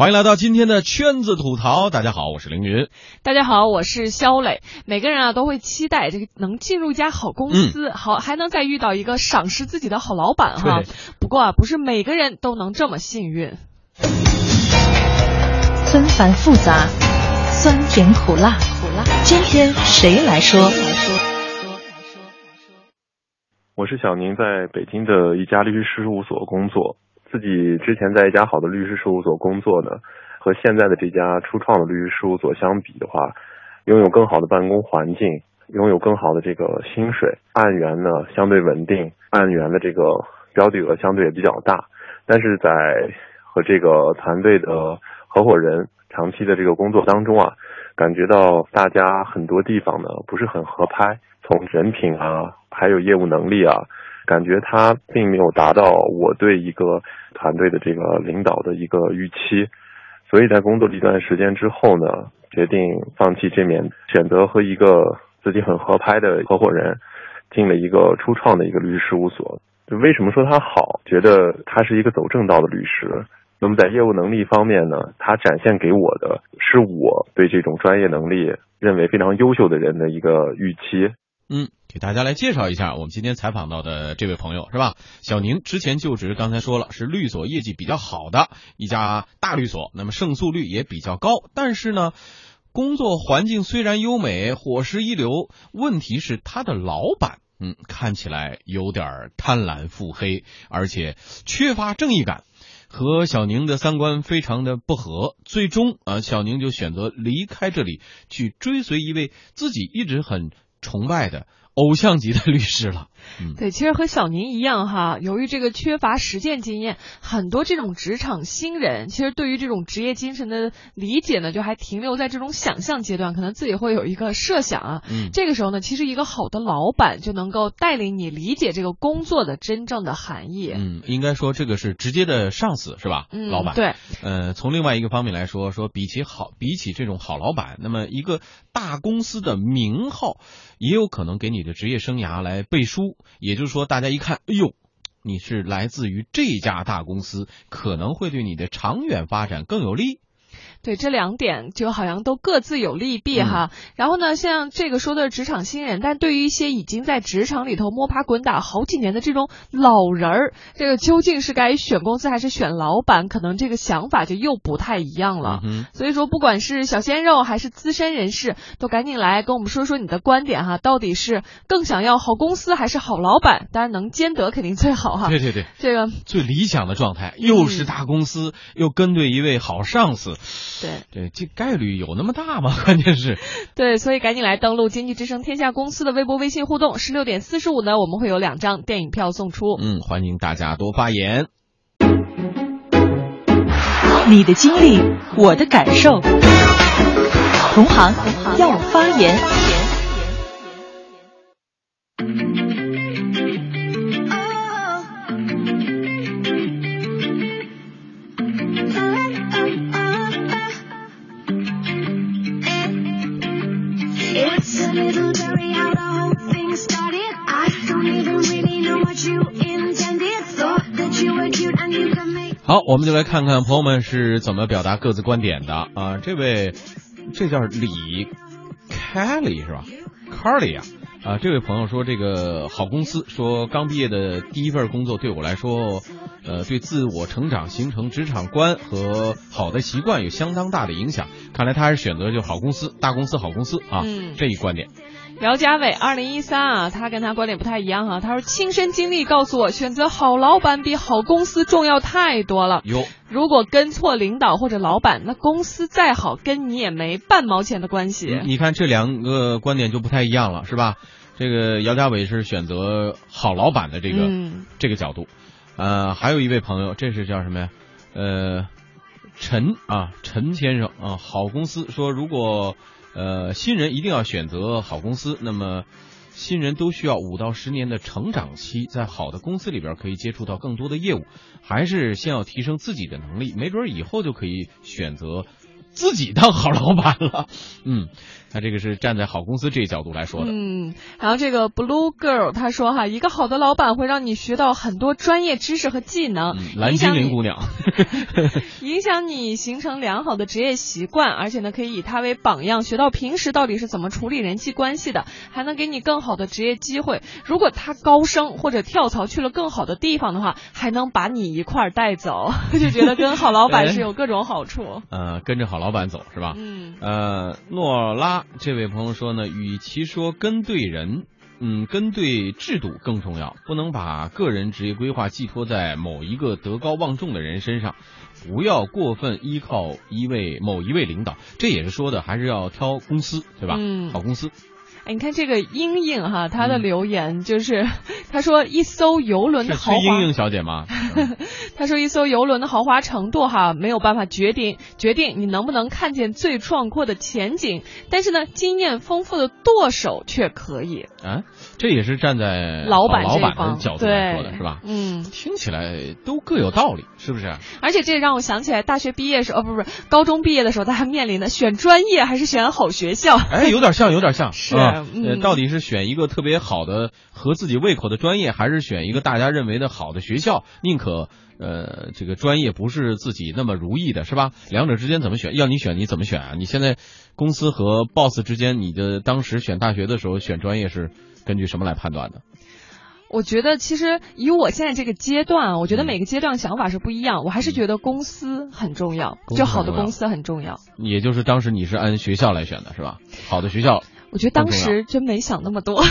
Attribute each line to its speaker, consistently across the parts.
Speaker 1: 欢迎来到今天的圈子吐槽。大家好，我是凌云。
Speaker 2: 大家好，我是肖磊。每个人啊都会期待这个能进入一家好公司，好还能再遇到一个赏识自己的好老板哈。不过啊，不是每个人都能这么幸运。
Speaker 3: 纷繁复杂，酸甜苦辣，苦辣。今天谁来说？
Speaker 4: 我是小宁，在北京的一家律师事务所工作。自己之前在一家好的律师事务所工作呢，和现在的这家初创的律师事务所相比的话，拥有更好的办公环境，拥有更好的这个薪水，案源呢相对稳定，案源的这个标的额相对也比较大。但是在和这个团队的合伙人长期的这个工作当中啊，感觉到大家很多地方呢不是很合拍，从人品啊，还有业务能力啊。感觉他并没有达到我对一个团队的这个领导的一个预期，所以在工作了一段时间之后呢，决定放弃这面，选择和一个自己很合拍的合伙人进了一个初创的一个律师事务所。就为什么说他好？觉得他是一个走正道的律师。那么在业务能力方面呢，他展现给我的是我对这种专业能力认为非常优秀的人的一个预期。
Speaker 1: 嗯，给大家来介绍一下我们今天采访到的这位朋友是吧？小宁之前就职，刚才说了是律所业绩比较好的一家大律所，那么胜诉率也比较高。但是呢，工作环境虽然优美，伙食一流，问题是他的老板，嗯，看起来有点贪婪腹黑，而且缺乏正义感，和小宁的三观非常的不合。最终啊，小宁就选择离开这里，去追随一位自己一直很。崇拜的偶像级的律师了。
Speaker 2: 对，其实和小宁一样哈，由于这个缺乏实践经验，很多这种职场新人，其实对于这种职业精神的理解呢，就还停留在这种想象阶段，可能自己会有一个设想啊。嗯，这个时候呢，其实一个好的老板就能够带领你理解这个工作的真正的含义。
Speaker 1: 嗯，应该说这个是直接的上司是吧？
Speaker 2: 嗯，
Speaker 1: 老板。
Speaker 2: 对。
Speaker 1: 呃，从另外一个方面来说，说比起好，比起这种好老板，那么一个大公司的名号，也有可能给你的职业生涯来背书。也就是说。大家一看，哎呦，你是来自于这家大公司，可能会对你的长远发展更有利。
Speaker 2: 对这两点就好像都各自有利弊哈。然后呢，像这个说的职场新人，但对于一些已经在职场里头摸爬滚打好几年的这种老人儿，这个究竟是该选公司还是选老板，可能这个想法就又不太一样了。嗯所以说，不管是小鲜肉还是资深人士，都赶紧来跟我们说说你的观点哈，到底是更想要好公司还是好老板？当然能兼得肯定最好哈。
Speaker 1: 对对对，
Speaker 2: 这个
Speaker 1: 最理想的状态，又是大公司，又跟对一位好上司。
Speaker 2: 对
Speaker 1: 对，这概率有那么大吗？关键是，
Speaker 2: 对，所以赶紧来登录经济之声天下公司的微博、微信互动。十六点四十五呢，我们会有两张电影票送出。
Speaker 1: 嗯，欢迎大家多发言。
Speaker 3: 你的经历，我的感受，同行要发言。
Speaker 1: 我们就来看看朋友们是怎么表达各自观点的啊。这位，这叫李 Kelly 是吧？Carly 啊，啊，这位朋友说这个好公司，说刚毕业的第一份工作对我来说，呃，对自我成长、形成职场观和好的习惯有相当大的影响。看来他还是选择就好公司、大公司、好公司啊，这一观点。
Speaker 2: 姚家伟，二零一三啊，他跟他观点不太一样哈。他说亲身经历告诉我，选择好老板比好公司重要太多了。
Speaker 1: 有，
Speaker 2: 如果跟错领导或者老板，那公司再好，跟你也没半毛钱的关系。
Speaker 1: 你看这两个观点就不太一样了，是吧？这个姚家伟是选择好老板的这个这个角度，呃，还有一位朋友，这是叫什么呀？呃，陈啊，陈先生啊，好公司说如果。呃，新人一定要选择好公司。那么，新人都需要五到十年的成长期，在好的公司里边可以接触到更多的业务。还是先要提升自己的能力，没准以后就可以选择自己当好老板了。嗯，他这个是站在好公司这一角度来说的。
Speaker 2: 嗯，然后这个 Blue Girl 他说哈，一个好的老板会让你学到很多专业知识和技能，
Speaker 1: 嗯蓝精灵姑娘，
Speaker 2: 影响你形成良好的职业习惯，而且呢，可以以他为榜样，学到平时到底是怎么处理人际关系的，还能给你更好的职业机会。如果他高升或者跳槽去了更好的地方的话，还能把你一块儿带走，就觉得跟好老板是有各种好处。
Speaker 1: 呃，跟着好老板走是吧？
Speaker 2: 嗯
Speaker 1: 呃，诺拉这位朋友说呢，与其说跟对人，嗯，跟对制度更重要，不能把个人职业规划寄托在某一个德高望重的人身上，不要过分依靠一位某一位领导，这也是说的，还是要挑公司，对吧？
Speaker 2: 嗯
Speaker 1: 好公司。
Speaker 2: 哎，你看这个英英哈，她的留言就是，她说一艘游轮的豪华，
Speaker 1: 崔莺莺小姐吗？
Speaker 2: 她说一艘游轮的豪华程度哈，没有办法决定决定你能不能看见最壮阔的前景，但是呢，经验丰富的舵手却可以。
Speaker 1: 啊，这也是站在
Speaker 2: 老板
Speaker 1: 老板的角度来说的是吧？
Speaker 2: 嗯，
Speaker 1: 听起来都各有道理，是不是？
Speaker 2: 而且这让我想起来大学毕业时候，哦，不是不是，高中毕业的时候，大家面临的选专业还是选好学校。
Speaker 1: 哎，有点像，有点像，
Speaker 2: 是
Speaker 1: 啊
Speaker 2: 嗯
Speaker 1: 呃，到底是选一个特别好的、合自己胃口的专业，还是选一个大家认为的好的学校？宁可呃，这个专业不是自己那么如意的，是吧？两者之间怎么选？要你选，你怎么选啊？你现在公司和 boss 之间，你的当时选大学的时候选专业是根据什么来判断的？
Speaker 2: 我觉得其实以我现在这个阶段，我觉得
Speaker 1: 嗯
Speaker 2: 每个阶段想法是不一样。我还是觉得公司很重要，就好的公司很重要。
Speaker 1: 也就是当时你是按学校来选的，是吧？好的学校，
Speaker 2: 我觉得当时真没想那么多，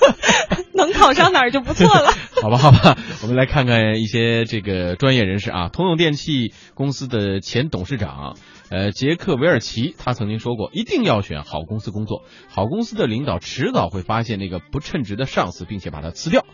Speaker 2: 能考上哪儿就不错了。
Speaker 1: 好吧，好吧，我们来看看一些这个专业人士啊。通用电气公司的前董事长，呃，杰克韦尔奇，他曾经说过，一定要选好公司工作，好公司的领导迟早会发现那个不称职的上司，并且把他辞掉。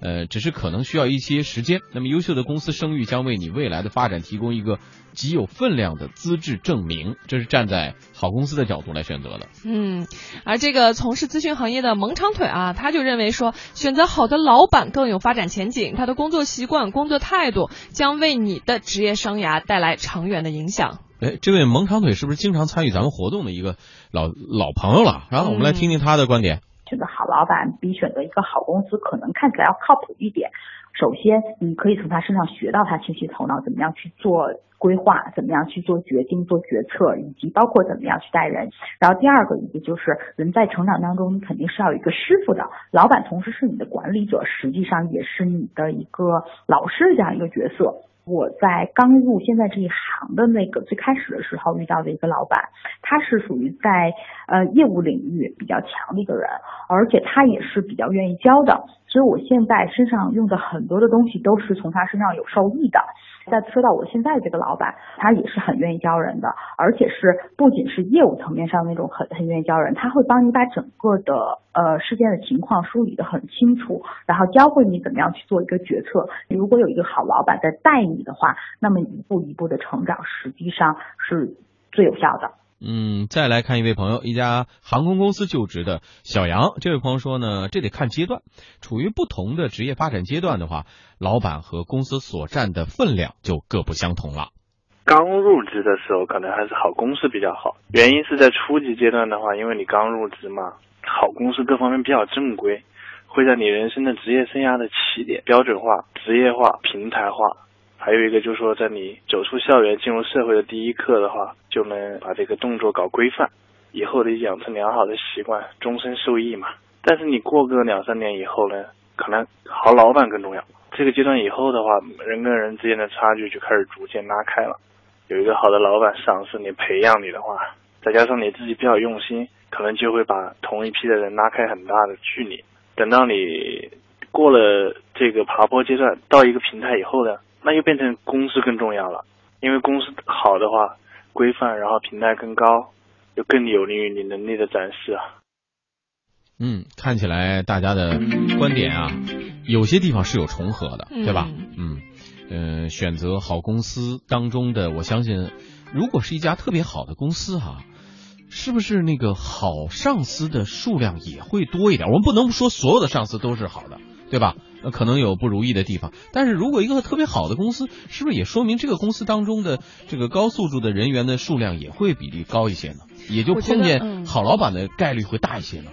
Speaker 1: 呃，只是可能需要一些时间。那么，优秀的公司声誉将为你未来的发展提供一个极有分量的资质证明。这是站在好公司的角度来选择的。
Speaker 2: 嗯，而这个从事咨询行业的萌长腿啊，他就认为说，选择好的老板更有发展前景，他的工作习惯、工作态度将为你的职业生涯带来长远的影响。
Speaker 1: 哎，这位萌长腿是不是经常参与咱们活动的一个老老朋友了？然后我们来听听他的观点。
Speaker 5: 选择好老板比选择一个好公司可能看起来要靠谱一点。首先，你可以从他身上学到他清晰头脑，怎么样去做规划，怎么样去做决定、做决策，以及包括怎么样去带人。然后第二个，也就是人在成长当中，你肯定是要有一个师傅的，老板同时是你的管理者，实际上也是你的一个老师这样一个角色。我在刚入现在这一行的那个最开始的时候遇到的一个老板，他是属于在呃业务领域比较强的一个人，而且他也是比较愿意教的，所以我现在身上用的很多的东西都是从他身上有受益的。再说到我现在这个老板，他也是很愿意教人的，而且是不仅是业务层面上那种很很愿意教人，他会帮你把整个的呃事件的情况梳理得很清楚，然后教会你怎么样去做一个决策。如果有一个好老板在带你的话，那么一步一步的成长实际上是最有效的。
Speaker 1: 嗯，再来看一位朋友，一家航空公司就职的小杨。这位朋友说呢，这得看阶段，处于不同的职业发展阶段的话，老板和公司所占的分量就各不相同了。
Speaker 6: 刚入职的时候，可能还是好公司比较好。原因是在初级阶段的话，因为你刚入职嘛，好公司各方面比较正规，会在你人生的职业生涯的起点标准化、职业化、平台化。还有一个就是说，在你走出校园进入社会的第一课的话，就能把这个动作搞规范，以后的养成良好的习惯，终身受益嘛。但是你过个两三年以后呢，可能好老板更重要。这个阶段以后的话，人跟人之间的差距就开始逐渐拉开了。有一个好的老板赏识你、培养你的话，再加上你自己比较用心，可能就会把同一批的人拉开很大的距离。等到你过了这个爬坡阶段，到一个平台以后呢，那又变成公司更重要了。因为公司好的话，规范，然后平台更高，就更有利于你能力的展示啊。
Speaker 1: 嗯，看起来大家的观点啊，有些地方是有重合的，对吧？嗯，呃，选择好公司当中的，我相信，如果是一家特别好的公司哈、是不是那个好上司的数量也会多一点？我们不能说所有的上司都是好的，对吧？呃，可能有不如意的地方。但是如果一个特别好的公司，是不是也说明这个公司当中的这个高素质的人员的数量也会比例高一些呢？也就碰见
Speaker 2: 嗯
Speaker 1: 好老板的概率会大一些呢？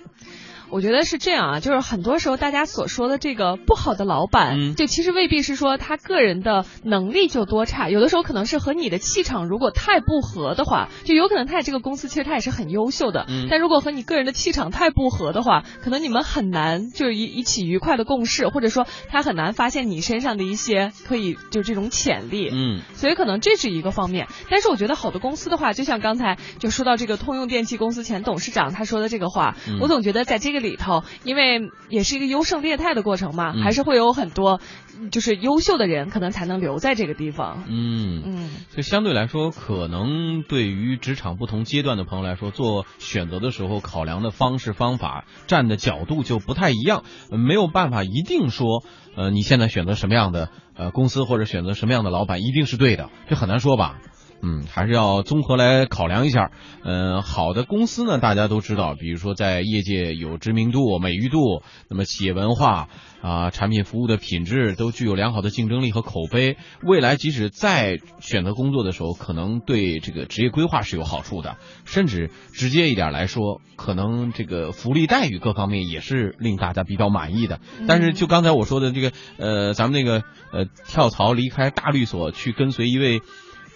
Speaker 2: 我觉得是这样啊，就是很多时候大家所说的这个不好的老板，
Speaker 1: 嗯。
Speaker 2: 就其实未必是说他个人的能力就多差，有的时候可能是和你的气场如果太不合的话，就有可能他这个公司其实他也是很优秀的，
Speaker 1: 嗯。
Speaker 2: 但如果和你个人的气场太不合的话，可能你们很难就是一一起愉快的共事，或者说他很难发现你身上的一些可以就这种潜力，
Speaker 1: 嗯。
Speaker 2: 所以可能这是一个方面，但是我觉得好的公司的话，就像刚才就说到这个通用电气公司前董事长他说的这个话，
Speaker 1: 嗯。
Speaker 2: 我总觉得在这个里头，因为也是一个优胜劣汰的过程嘛，
Speaker 1: 嗯
Speaker 2: 还是会有很多嗯就是优秀的人可能才能留在这个地方。
Speaker 1: 嗯。
Speaker 2: 嗯，
Speaker 1: 所以相对来说，可能对于职场不同阶段的朋友来说，做选择的时候考量的方式方法、站的角度就不太一样，呃没有办法一定说，呃，你现在选择什么样的呃公司或者选择什么样的老板一定是对的，这很难说吧。嗯，还是要综合来考量一下。呃，好的公司呢，大家都知道，比如说在业界有知名度、美誉度，那么企业文化啊、产品服务的品质都具有良好的竞争力和口碑。未来即使再选择工作的时候，可能对这个职业规划是有好处的，甚至直接一点来说，可能这个福利待遇各方面也是令大家比较满意的。但是就刚才我说的这个，呃，咱们那个呃跳槽离开大律所去跟随一位。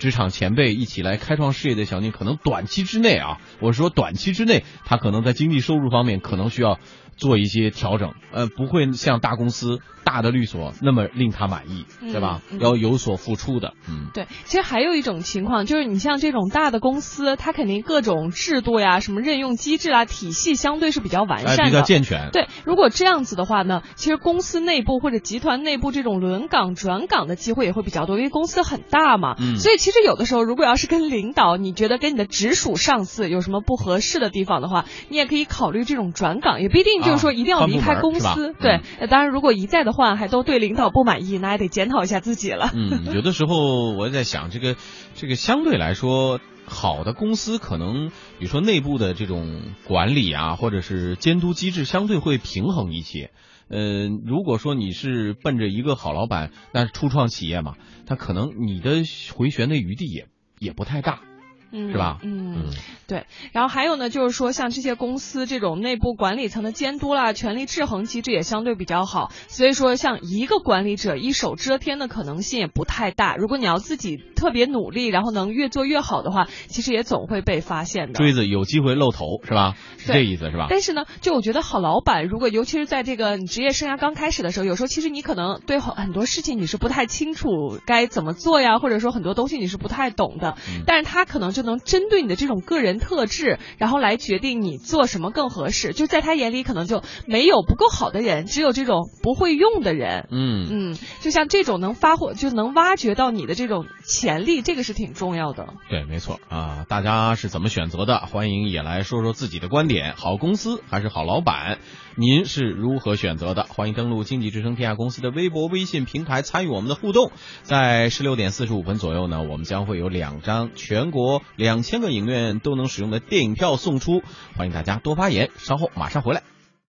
Speaker 1: 职场前辈一起来开创事业的小宁，可能短期之内啊，我说短期之内，他可能在经济收入方面可能需要做一些调整，呃，不会像大公司、大的律所那么令他满意，对吧？
Speaker 2: 嗯嗯
Speaker 1: 要有所付出的，嗯
Speaker 2: 对，其实还有一种情况，就是你像这种大的公司，它肯定各种制度呀、什么任用机制啊、体系相对是比较完
Speaker 1: 哎，
Speaker 2: 善的。
Speaker 1: 比较健全。
Speaker 2: 对，如果这样子的话呢，其实公司内部或者集团内部这种轮岗、转岗的机会也会比较多，因为公司很大嘛。
Speaker 1: 嗯
Speaker 2: 所以其实有的时候，如果要是跟领导，你觉得跟你的直属上司有什么不合适的地方的话，你也可以考虑这种转岗，也不一定就是说一定要离开公司。对当然如果一再的换，还都对领导不满意，那也得检讨一下自己了。
Speaker 1: 嗯，有的时候我在想，这个这个相对来说，好的公司可能，比如说内部的这种管理啊，或者是监督机制，相对会平衡一些。呃，如果说你是奔着一个好老板，那初创企业嘛，他可能你的回旋的余地也也不太大，
Speaker 2: 嗯，
Speaker 1: 是吧？
Speaker 2: 嗯，对。然后还有呢，就是说像这些公司这种内部管理层的监督啦、权力制衡机制也相对比较好，所以说像一个管理者一手遮天的可能性也不太大。如果你要自己特别努力，然后能越做越好的话，其实也总会被发现的。
Speaker 1: 锥子有机会露头，是吧？是这意思是吧？
Speaker 2: 但是呢，就我觉得好老板，如果尤其是在这个你职业生涯刚开始的时候，有时候其实你可能对很很多事情你是不太清楚该怎么做呀，或者说很多东西你是不太懂的，
Speaker 1: 嗯
Speaker 2: 但是他可能就能针对你的这种个人特质，然后来决定你做什么更合适。就在他眼里，可能就没有不够好的人，只有这种不会用的人。
Speaker 1: 嗯。
Speaker 2: 嗯，就像这种能发挥，就能挖掘到你的这种潜力，这个是挺重要的。
Speaker 1: 对，没错啊，大家是怎么选择的？欢迎也来说说自己的观点。好公司还是好老板，您是如何选择的？欢迎登录经济之声天下公司的微博、微信平台参与我们的互动。在十六点四十五分左右呢，我们将会有两张全国两千个影院都能使用的电影票送出，欢迎大家多发言。稍后马上回来。